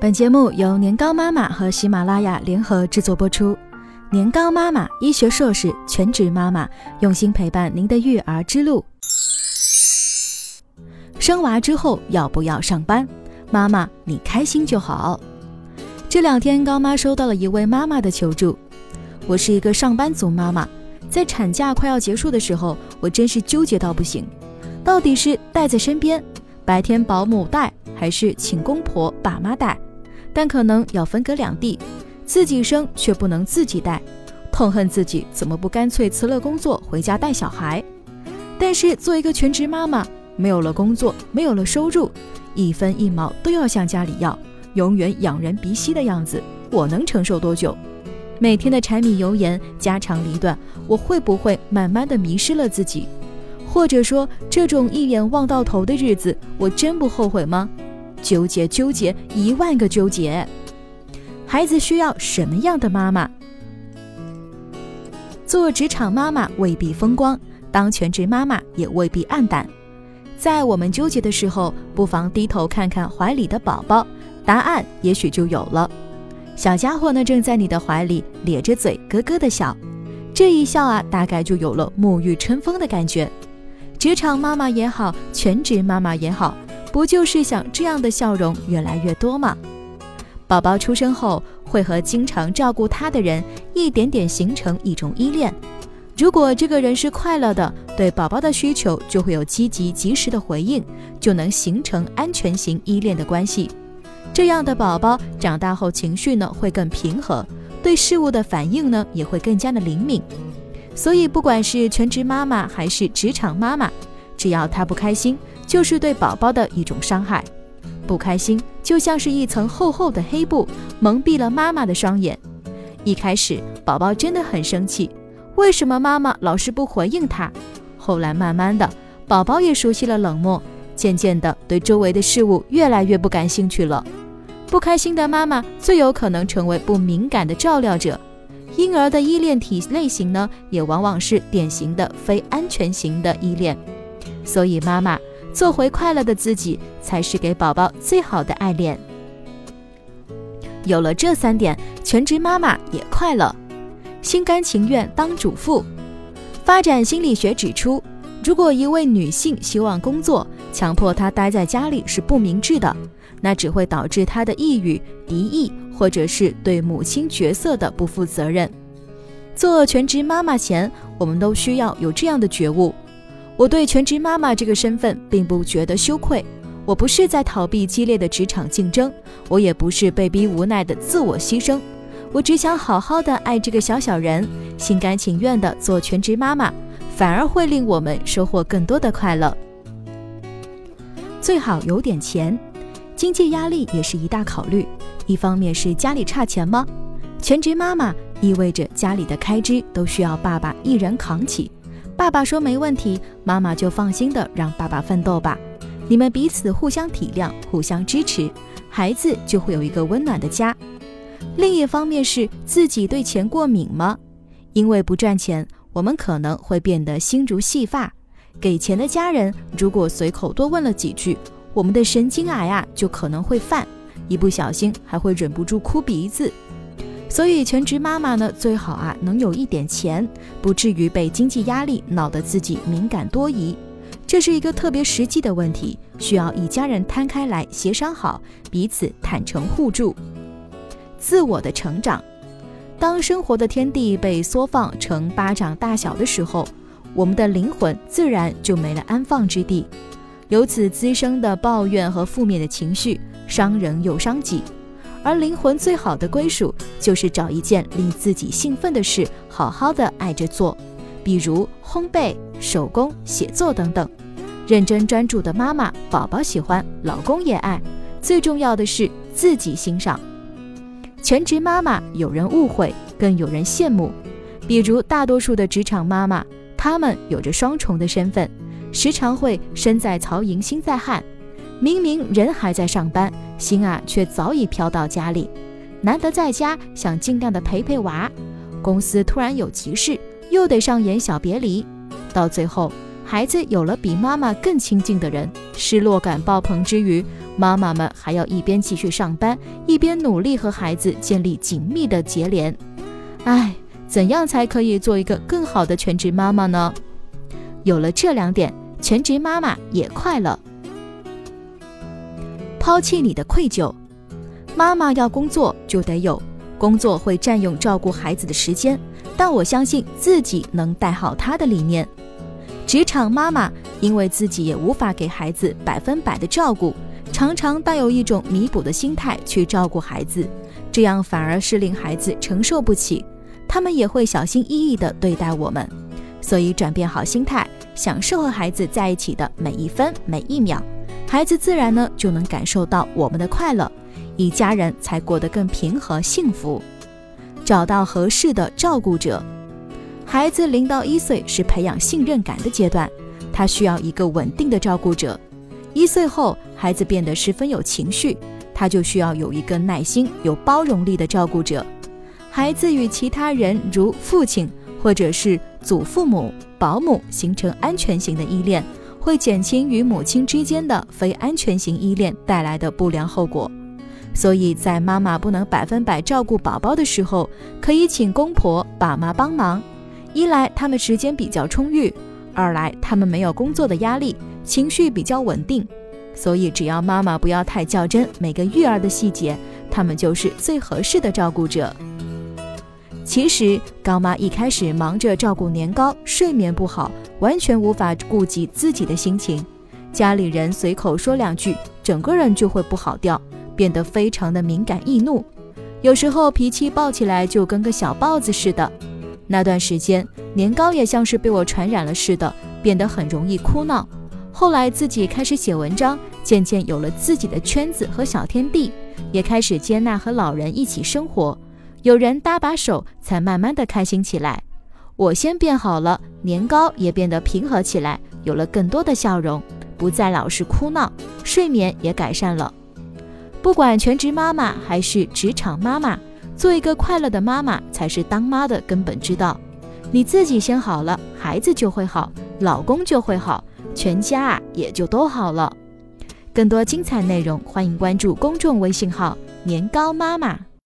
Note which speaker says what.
Speaker 1: 本节目由年糕妈妈和喜马拉雅联合制作播出。年糕妈妈，医学硕士，全职妈妈，用心陪伴您的育儿之路。生娃之后要不要上班？妈妈，你开心就好。这两天，高妈收到了一位妈妈的求助。我是一个上班族妈妈，在产假快要结束的时候，我真是纠结到不行，到底是带在身边，白天保姆带，还是请公婆爸妈带？但可能要分隔两地，自己生却不能自己带，痛恨自己怎么不干脆辞了工作回家带小孩。但是做一个全职妈妈，没有了工作，没有了收入，一分一毛都要向家里要，永远仰人鼻息的样子，我能承受多久？每天的柴米油盐、家长里短，我会不会慢慢的迷失了自己？或者说，这种一眼望到头的日子，我真不后悔吗？纠结纠结一万个纠结，孩子需要什么样的妈妈？做职场妈妈未必风光，当全职妈妈也未必暗淡。在我们纠结的时候，不妨低头看看怀里的宝宝，答案也许就有了。小家伙呢，正在你的怀里咧着嘴咯咯的笑，这一笑啊，大概就有了沐浴春风的感觉。职场妈妈也好，全职妈妈也好。不就是想这样的笑容越来越多吗？宝宝出生后，会和经常照顾他的人一点点形成一种依恋。如果这个人是快乐的，对宝宝的需求就会有积极及时的回应，就能形成安全型依恋的关系。这样的宝宝长大后情绪呢会更平和，对事物的反应呢也会更加的灵敏。所以，不管是全职妈妈还是职场妈妈，只要他不开心。就是对宝宝的一种伤害，不开心就像是一层厚厚的黑布，蒙蔽了妈妈的双眼。一开始，宝宝真的很生气，为什么妈妈老是不回应他？后来慢慢的，宝宝也熟悉了冷漠，渐渐的对周围的事物越来越不感兴趣了。不开心的妈妈最有可能成为不敏感的照料者，婴儿的依恋体类型呢，也往往是典型的非安全型的依恋。所以妈妈。做回快乐的自己，才是给宝宝最好的爱恋。有了这三点，全职妈妈也快乐，心甘情愿当主妇。发展心理学指出，如果一位女性希望工作，强迫她待在家里是不明智的，那只会导致她的抑郁、敌意，或者是对母亲角色的不负责任。做全职妈妈前，我们都需要有这样的觉悟。我对全职妈妈这个身份并不觉得羞愧，我不是在逃避激烈的职场竞争，我也不是被逼无奈的自我牺牲，我只想好好的爱这个小小人，心甘情愿的做全职妈妈，反而会令我们收获更多的快乐。最好有点钱，经济压力也是一大考虑。一方面是家里差钱吗？全职妈妈意味着家里的开支都需要爸爸一人扛起。爸爸说没问题，妈妈就放心的让爸爸奋斗吧。你们彼此互相体谅，互相支持，孩子就会有一个温暖的家。另一方面是自己对钱过敏吗？因为不赚钱，我们可能会变得心如细发。给钱的家人如果随口多问了几句，我们的神经癌啊就可能会犯，一不小心还会忍不住哭鼻子。所以，全职妈妈呢，最好啊能有一点钱，不至于被经济压力闹得自己敏感多疑。这是一个特别实际的问题，需要一家人摊开来协商好，彼此坦诚互助。自我的成长，当生活的天地被缩放成巴掌大小的时候，我们的灵魂自然就没了安放之地，由此滋生的抱怨和负面的情绪，伤人又伤己。而灵魂最好的归属，就是找一件令自己兴奋的事，好好的爱着做，比如烘焙、手工、写作等等。认真专注的妈妈，宝宝喜欢，老公也爱，最重要的是自己欣赏。全职妈妈有人误会，更有人羡慕，比如大多数的职场妈妈，她们有着双重的身份，时常会身在曹营心在汉。明明人还在上班，心啊却早已飘到家里。难得在家，想尽量的陪陪娃。公司突然有急事，又得上演小别离。到最后，孩子有了比妈妈更亲近的人，失落感爆棚之余，妈妈们还要一边继续上班，一边努力和孩子建立紧密的结连。唉，怎样才可以做一个更好的全职妈妈呢？有了这两点，全职妈妈也快乐。抛弃你的愧疚，妈妈要工作就得有工作会占用照顾孩子的时间，但我相信自己能带好他的理念。职场妈妈因为自己也无法给孩子百分百的照顾，常常带有一种弥补的心态去照顾孩子，这样反而是令孩子承受不起。他们也会小心翼翼地对待我们，所以转变好心态，享受和孩子在一起的每一分每一秒，孩子自然呢就能感受到我们的快乐，一家人才过得更平和幸福。找到合适的照顾者。孩子零到一岁是培养信任感的阶段，他需要一个稳定的照顾者。一岁后，孩子变得十分有情绪，他就需要有一个耐心、有包容力的照顾者。孩子与其他人如父亲或者是祖父母、保姆形成安全型的依恋，会减轻与母亲之间的非安全型依恋带来的不良后果。所以在妈妈不能百分百照顾宝宝的时候，可以请公婆、爸妈帮忙。一来他们时间比较充裕，二来他们没有工作的压力，情绪比较稳定，所以只要妈妈不要太较真每个育儿的细节，他们就是最合适的照顾者。其实高妈一开始忙着照顾年糕，睡眠不好，完全无法顾及自己的心情，家里人随口说两句，整个人就会不好掉，变得非常的敏感易怒，有时候脾气暴起来就跟个小豹子似的。那段时间，年糕也像是被我传染了似的，变得很容易哭闹。后来自己开始写文章，渐渐有了自己的圈子和小天地，也开始接纳和老人一起生活，有人搭把手，才慢慢的开心起来。我先变好了，年糕也变得平和起来，有了更多的笑容，不再老是哭闹，睡眠也改善了。不管全职妈妈还是职场妈妈。做一个快乐的妈妈才是当妈的根本之道。你自己先好了，孩子就会好，老公就会好，全家啊也就都好了。更多精彩内容，欢迎关注公众微信号“年糕妈妈”。